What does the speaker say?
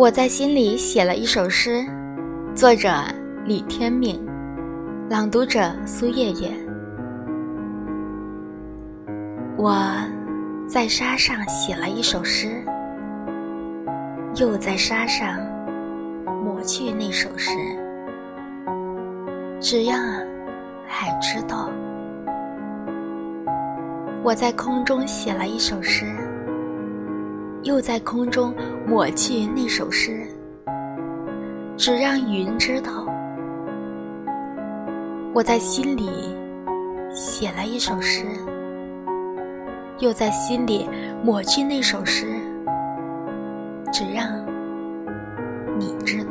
我在心里写了一首诗，作者李天命，朗读者苏叶叶。我在沙上写了一首诗，又在沙上抹去那首诗。只要海知道，我在空中写了一首诗。又在空中抹去那首诗，只让云知道。我在心里写了一首诗，又在心里抹去那首诗，只让你知道。